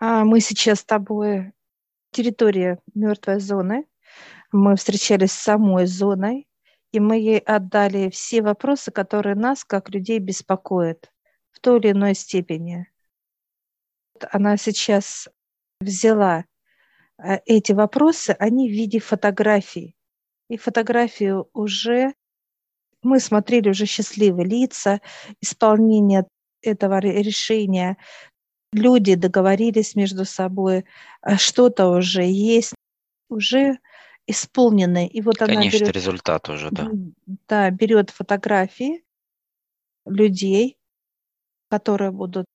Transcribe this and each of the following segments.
А мы сейчас с тобой территория мертвой зоны. Мы встречались с самой зоной, и мы ей отдали все вопросы, которые нас, как людей, беспокоят в той или иной степени. Она сейчас взяла э, эти вопросы, они в виде фотографий. И фотографии уже мы смотрели уже счастливые лица, исполнение этого решения. Люди договорились между собой, э, что-то уже есть, уже исполнены. И вот Конечно, она берет, результат уже, да. Да, берет фотографии людей, которые будут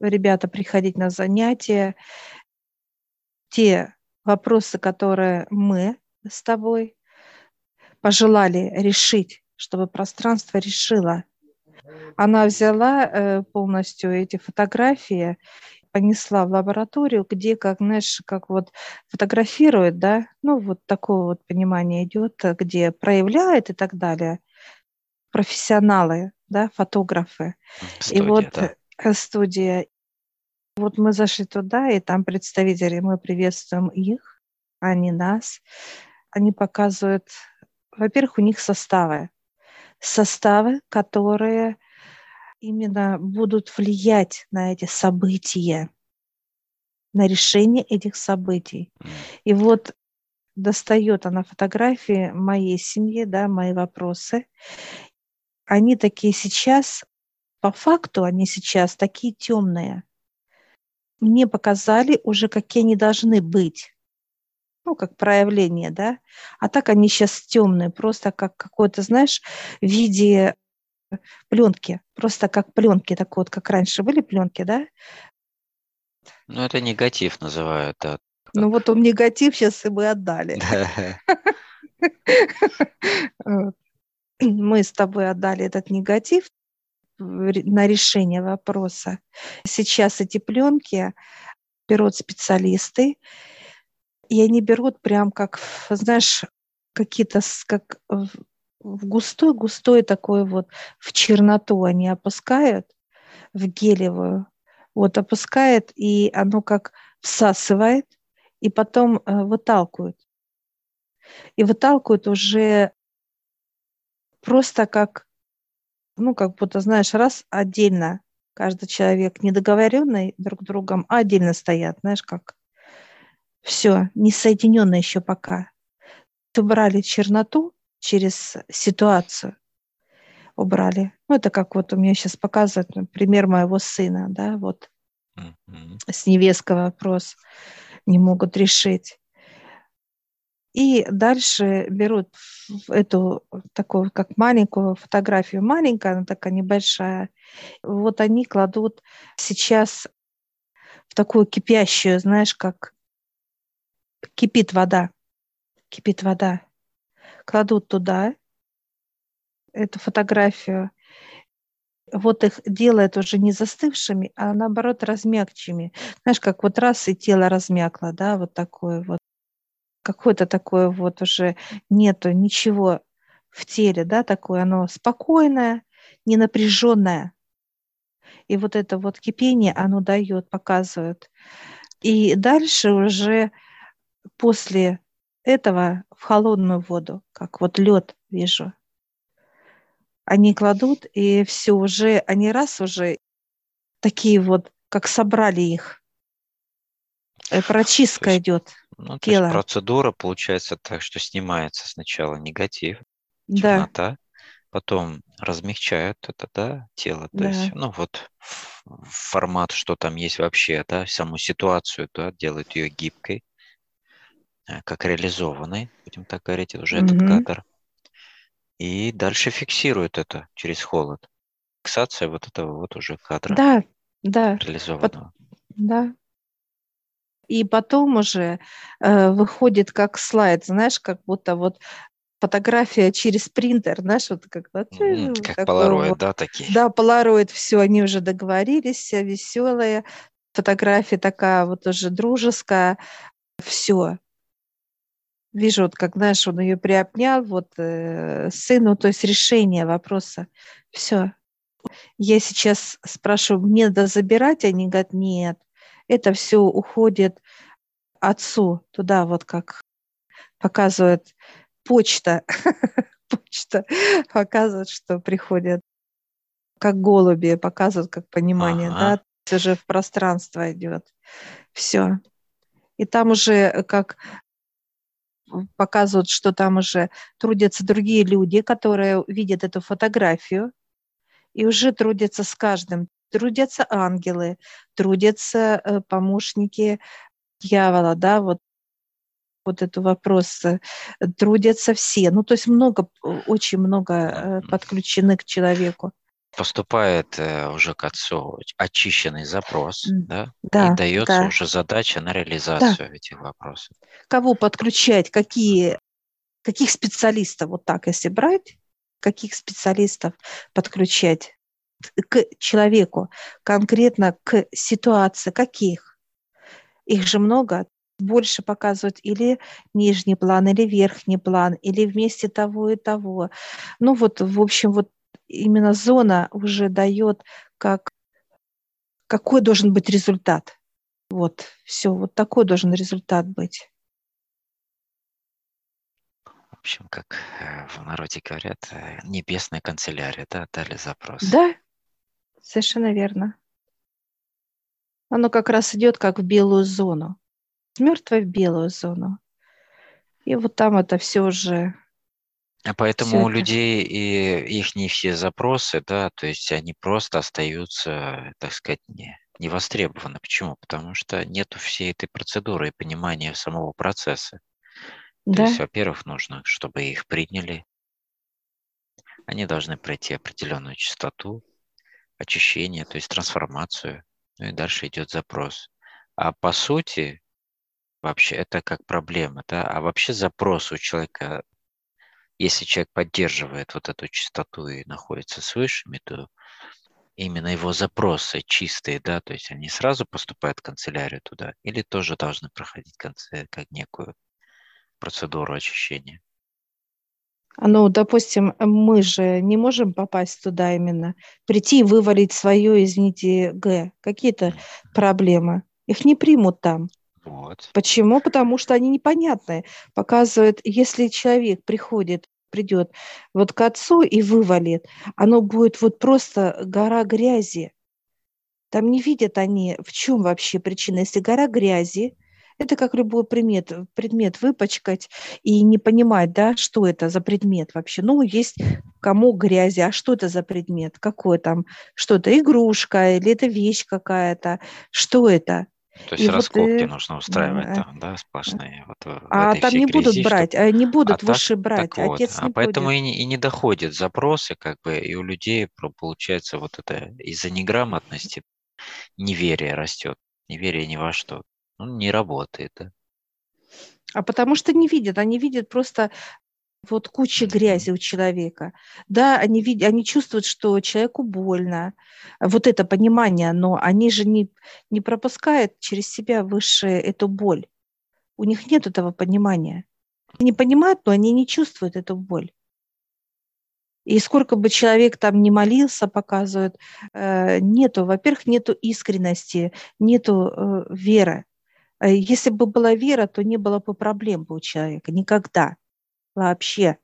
ребята приходить на занятия, те вопросы, которые мы с тобой пожелали решить, чтобы пространство решило. Она взяла э, полностью эти фотографии, понесла в лабораторию, где, как, знаешь, как вот фотографирует, да, ну, вот такое вот понимание идет, где проявляет и так далее. Профессионалы, да, фотографы. Студия, и вот да. Э, студия. Вот мы зашли туда, и там представители, мы приветствуем их, а не нас. Они показывают, во-первых, у них составы. Составы, которые именно будут влиять на эти события, на решение этих событий. И вот достает она фотографии моей семьи, да, мои вопросы. Они такие сейчас, по факту они сейчас такие темные мне показали уже, какие они должны быть. Ну, как проявление, да. А так они сейчас темные, просто как какое-то, знаешь, в виде пленки. Просто как пленки, так вот, как раньше были пленки, да? Ну, это негатив называют, да. Ну, вот он негатив сейчас и мы отдали. Мы с тобой отдали этот негатив, на решение вопроса. Сейчас эти пленки берут специалисты, и они берут прям как, знаешь, какие-то как в густой, густой такой вот, в черноту они опускают, в гелевую, вот опускает, и оно как всасывает, и потом э, выталкивают. И выталкивают уже просто как ну, как будто, знаешь, раз отдельно каждый человек недоговоренный друг другом, а отдельно стоят, знаешь, как все, не соединенно еще пока. Убрали черноту через ситуацию, убрали. Ну, это как вот у меня сейчас показывают пример моего сына, да, вот mm-hmm. с невесткой вопрос не могут решить. И дальше берут эту такую, как маленькую фотографию, маленькая, она такая небольшая. Вот они кладут сейчас в такую кипящую, знаешь, как кипит вода, кипит вода. Кладут туда эту фотографию, вот их делает уже не застывшими, а наоборот размягчими. Знаешь, как вот раз и тело размякло, да, вот такое вот какое-то такое вот уже нету ничего в теле, да, такое оно спокойное, не напряженное. И вот это вот кипение оно дает, показывает. И дальше уже после этого в холодную воду, как вот лед вижу, они кладут, и все уже, они раз уже такие вот, как собрали их. Э, прочистка идет. Ну, то есть процедура получается так, что снимается сначала негатив, Да, темнота, потом размягчают это, да, тело, то есть, ну, вот формат, что там есть вообще, да, саму ситуацию, да, делают ее гибкой, как реализованной, будем так говорить, уже этот кадр. И дальше фиксируют это через холод. Фиксация вот этого вот уже кадра Да, да, реализованного. да и потом уже э, выходит как слайд, знаешь, как будто вот фотография через принтер, знаешь, вот как вот, mm, как полароид, вот. да, такие. Да, полароид, все, они уже договорились, все веселые, фотография такая вот уже дружеская, все. Вижу, вот как, знаешь, он ее приобнял, вот э, сыну, то есть решение вопроса, все. Я сейчас спрашиваю, мне надо забирать, они говорят, нет, это все уходит отцу, туда вот как показывает почта, почта показывает, что приходят как голуби, показывают как понимание, ага. да, уже в пространство идет. Все. И там уже как показывают, что там уже трудятся другие люди, которые видят эту фотографию и уже трудятся с каждым. Трудятся ангелы, трудятся э, помощники дьявола, да, вот вот это вопрос, э, трудятся все. Ну, то есть много, очень много э, подключены к человеку. Поступает уже к отцу очищенный запрос, да, да и дается да. уже задача на реализацию да. этих вопросов. Кого подключать, какие, каких специалистов, вот так если брать, каких специалистов подключать к человеку, конкретно к ситуации, каких? Их же много, больше показывать или нижний план, или верхний план, или вместе того и того. Ну вот, в общем, вот именно зона уже дает, как, какой должен быть результат. Вот, все, вот такой должен результат быть. В общем, как э, в народе говорят, э, небесная канцелярия, да, дали запрос. Да, совершенно верно. Оно как раз идет как в белую зону. С мертвой в белую зону. И вот там это все уже поэтому у людей и их не все запросы, да, то есть они просто остаются, так сказать, не, не востребованы. Почему? Потому что нету всей этой процедуры и понимания самого процесса. Да. То есть, во-первых, нужно, чтобы их приняли. Они должны пройти определенную частоту, очищение, то есть трансформацию. Ну и дальше идет запрос. А по сути, вообще это как проблема, да, а вообще запрос у человека если человек поддерживает вот эту частоту и находится с высшими, то именно его запросы чистые, да, то есть они сразу поступают в канцелярию туда или тоже должны проходить конце, как некую процедуру очищения? Ну, допустим, мы же не можем попасть туда именно, прийти и вывалить свое, извините, Г, какие-то проблемы. Их не примут там. Вот. Почему? Потому что они непонятные. Показывают, если человек приходит, придет вот к отцу и вывалит, оно будет вот просто гора грязи. Там не видят они, в чем вообще причина. Если гора грязи, это как любой предмет, предмет выпачкать и не понимать, да, что это за предмет вообще. Ну, есть кому грязи, а что это за предмет? Какой там, что это, игрушка или это вещь какая-то? Что это? То есть и раскопки вот, нужно устраивать э, там, да, сплошные. Вот а там не будут грязи, брать, чтобы... не будут а выше так, брать, так отец вот. не А поэтому и не, и не доходят запросы, как бы, и у людей получается вот это из-за неграмотности неверие растет, неверие ни во что. Ну, не работает, да. А потому что не видят, они видят просто вот куча грязи у человека. Да, они, видят, они чувствуют, что человеку больно. Вот это понимание, но они же не, не пропускают через себя выше эту боль. У них нет этого понимания. Они понимают, но они не чувствуют эту боль. И сколько бы человек там не молился, показывают, э, нету, во-первых, нету искренности, нету э, веры. Э, если бы была вера, то не было бы проблем бы у человека никогда вообще.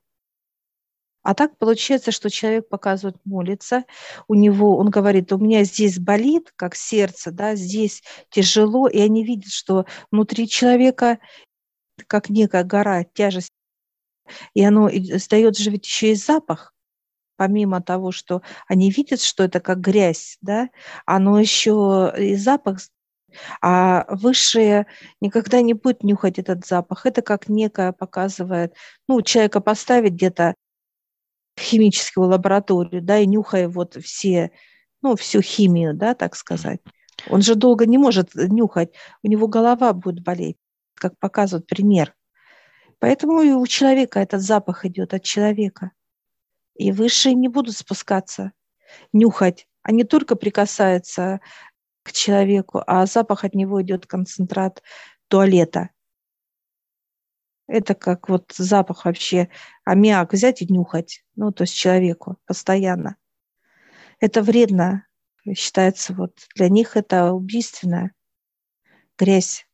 А так получается, что человек показывает, молится, у него, он говорит, у меня здесь болит, как сердце, да, здесь тяжело, и они видят, что внутри человека, как некая гора, тяжесть, и оно сдает же ведь еще и запах, помимо того, что они видят, что это как грязь, да, оно еще и запах а высшие никогда не будет нюхать этот запах. Это как некое показывает, ну, человека поставить где-то в химическую лабораторию, да, и нюхая вот все, ну, всю химию, да, так сказать. Он же долго не может нюхать, у него голова будет болеть, как показывает пример. Поэтому и у человека этот запах идет от человека. И высшие не будут спускаться, нюхать. Они только прикасаются к человеку, а запах от него идет концентрат туалета. Это как вот запах вообще, аммиак взять и нюхать, ну, то есть человеку постоянно. Это вредно, считается, вот для них это убийственно. грязь.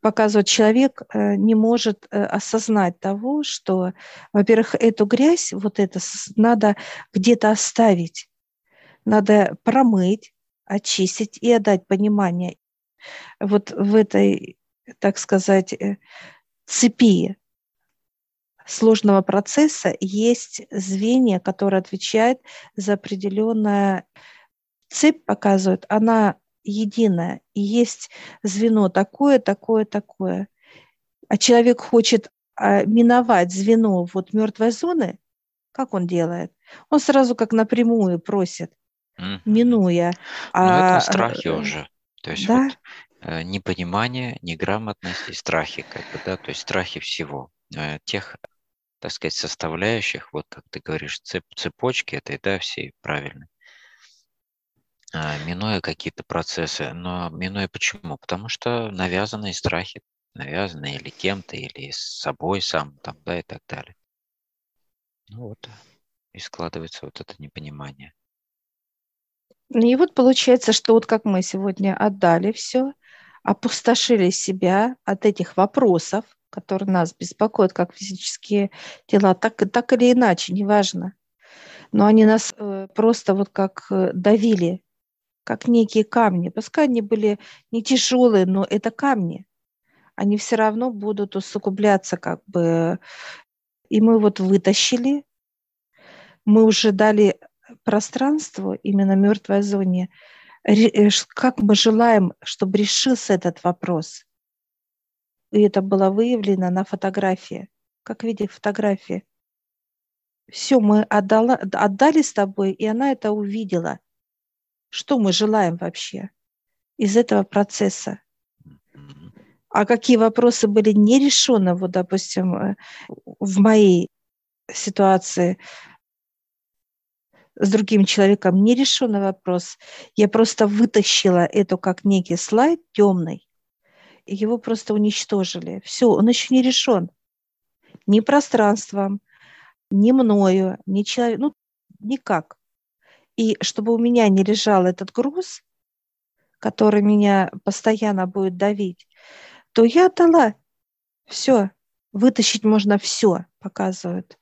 Показывает, человек э, не может э, осознать того, что, во-первых, эту грязь, вот это надо где-то оставить, надо промыть, очистить и отдать понимание. Вот в этой, так сказать, э, цепи сложного процесса есть звенья, которые отвечают за определенное цепь показывает, она единая. И есть звено такое, такое, такое. А человек хочет а, миновать звено вот мертвой зоны, как он делает? Он сразу как напрямую просит, mm-hmm. минуя. Ну, а, это страхи э, уже. То есть да? вот э, непонимание, неграмотность и страхи, как бы, да, то есть страхи всего, э, тех, так сказать, составляющих, вот как ты говоришь, цеп, цепочки этой, да, всей правильно, а, минуя какие-то процессы. Но минуя почему? Потому что навязанные страхи, навязанные или кем-то, или с собой сам, там, да, и так далее. Ну вот, и складывается вот это непонимание. Ну и вот получается, что вот как мы сегодня отдали все, опустошили себя от этих вопросов, которые нас беспокоят, как физические тела, так, так или иначе, неважно. Но они нас э, просто вот как э, давили, как некие камни. Пускай они были не тяжелые, но это камни. Они все равно будут усугубляться как бы. И мы вот вытащили, мы уже дали пространству, именно мертвой зоне, э, как мы желаем, чтобы решился этот вопрос. И это было выявлено на фотографии, как видите фотографии. Все, мы отдала, отдали с тобой, и она это увидела. Что мы желаем вообще из этого процесса? А какие вопросы были не решены, вот, допустим, э, в моей ситуации – с другим человеком не решенный вопрос. Я просто вытащила это как некий слайд темный, и его просто уничтожили. Все, он еще не решен. Ни пространством, ни мною, ни человеком, ну, никак. И чтобы у меня не лежал этот груз, который меня постоянно будет давить, то я отдала. Все, вытащить можно все, показывают.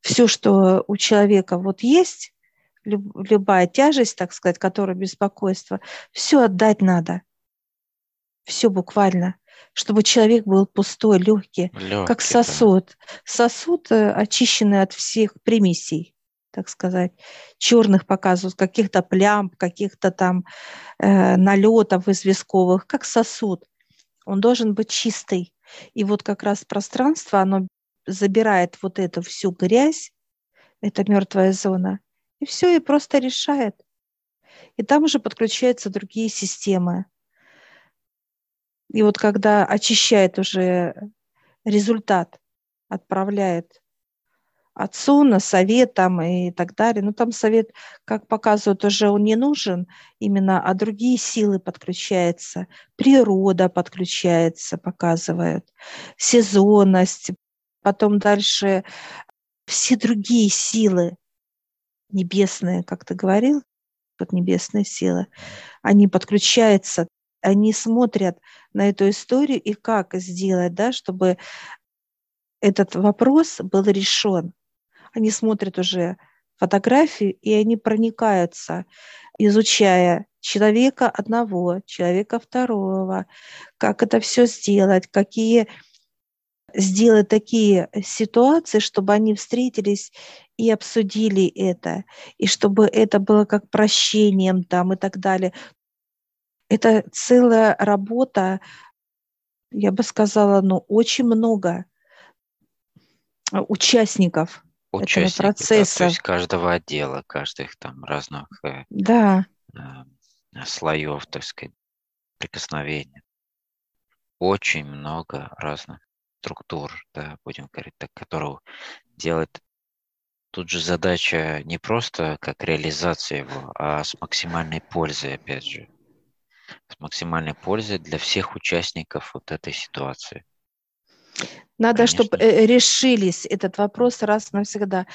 Все, что у человека вот есть, любая тяжесть, так сказать, которая беспокойство, все отдать надо. Все буквально чтобы человек был пустой, легкий, легкий как сосуд. Да. Сосуд, э, очищенный от всех примесей, так сказать, черных показывают, каких-то плям, каких-то там э, налетов известковых, как сосуд. Он должен быть чистый. И вот как раз пространство, оно забирает вот эту всю грязь, это мертвая зона, и все, и просто решает. И там уже подключаются другие системы. И вот когда очищает уже результат, отправляет отцу на совет там и так далее. Ну, там совет, как показывают, уже он не нужен именно, а другие силы подключаются. Природа подключается, показывают. Сезонность. Потом дальше все другие силы небесные, как ты говорил, вот небесные силы, они подключаются, они смотрят на эту историю и как сделать, да, чтобы этот вопрос был решен. Они смотрят уже фотографии, и они проникаются, изучая человека одного, человека второго, как это все сделать, какие сделать такие ситуации, чтобы они встретились и обсудили это, и чтобы это было как прощением там и так далее. Это целая работа, я бы сказала, ну, очень много участников, участников этого процесса. Да, то есть каждого отдела, каждых там разных э, да. э, слоев, так сказать, прикосновения. Очень много разных структур, да, будем говорить так, которого делает Тут же задача не просто как реализация его, а с максимальной пользой, опять же. С максимальной пользой для всех участников вот этой ситуации. Надо, Конечно. чтобы э, решились этот вопрос раз навсегда.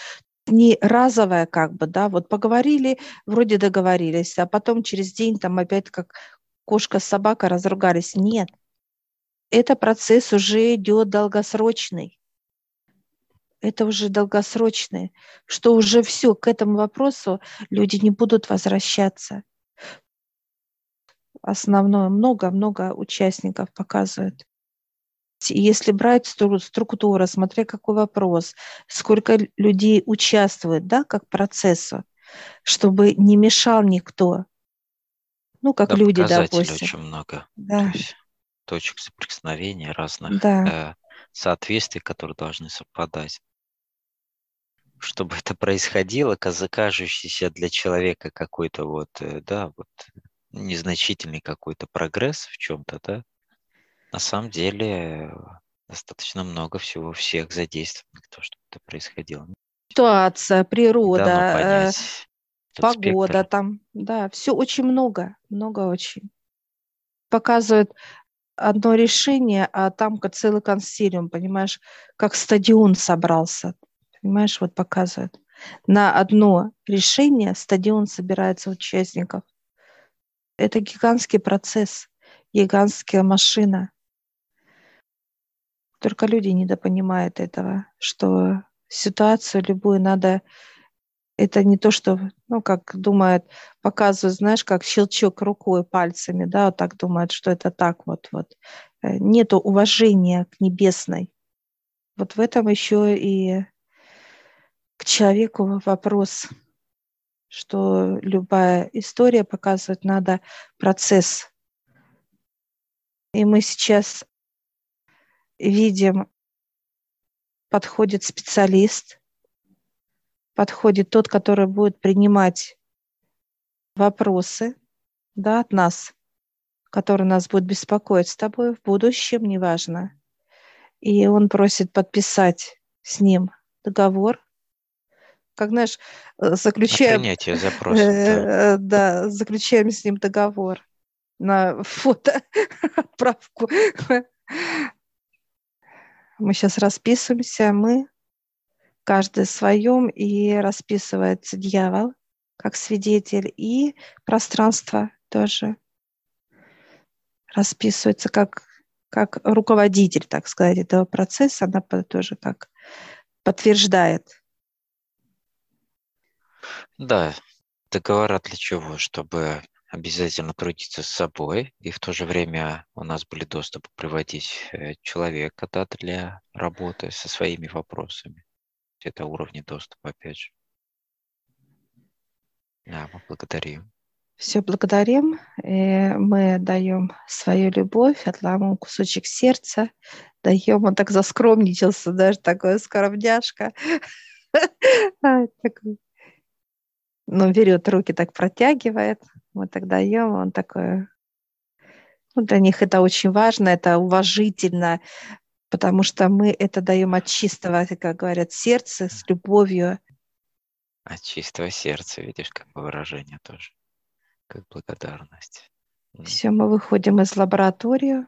Не разовое как бы, да, вот поговорили, вроде договорились, а потом через день там опять как кошка, собака разругались. Нет. Это процесс уже идет долгосрочный. Это уже долгосрочный, что уже все, к этому вопросу люди не будут возвращаться. Основное, много-много участников показывают. Если брать структуру, смотря какой вопрос, сколько людей участвует, да, как процессу, чтобы не мешал никто. Ну, как да, люди, допустим. очень много. Да. То есть точек соприкосновения разных да. э, соответствий, которые должны совпадать. Чтобы это происходило, кажущийся для человека какой-то вот, э, да, вот незначительный какой-то прогресс в чем-то, да, на самом деле достаточно много всего всех задействованных, то, чтобы это происходило. Ситуация, природа, да, ну, понять, э, погода спектр. там, да, все очень много, много очень. Показывают одно решение, а там целый консилиум, понимаешь, как стадион собрался, понимаешь, вот показывают. На одно решение стадион собирается участников. Это гигантский процесс, гигантская машина. Только люди недопонимают этого, что ситуацию любую надо... Это не то, что, ну, как думают, показывают, знаешь, как щелчок рукой, пальцами, да, вот так думают, что это так вот, вот. Э, нету уважения к небесной. Вот в этом еще и к человеку вопрос, что любая история показывает, надо процесс. И мы сейчас видим, подходит специалист, подходит тот, который будет принимать вопросы да, от нас, который нас будет беспокоить с тобой в будущем, неважно. И он просит подписать с ним договор, как знаешь, заключаем... Принятие запроса. Э, да. да, заключаем с ним договор на фото отправку мы сейчас расписываемся, мы, каждый в своем, и расписывается дьявол как свидетель, и пространство тоже расписывается как, как руководитель, так сказать, этого процесса, она тоже как подтверждает. Да, договора для чего? Чтобы обязательно трудиться с собой, и в то же время у нас были доступ приводить э, человека да, для работы со своими вопросами. Это уровни доступа, опять же. Да, мы благодарим. Все благодарим. И э, мы даем свою любовь, отламываем кусочек сердца, даем, он так заскромничался, даже такой скоробняшка. Ну, берет руки, так протягивает мы тогда даем, он такой... Ну, для них это очень важно, это уважительно, потому что мы это даем от чистого, как говорят, сердца, с любовью. От чистого сердца, видишь, как бы выражение тоже, как благодарность. Все, мы выходим из лаборатории,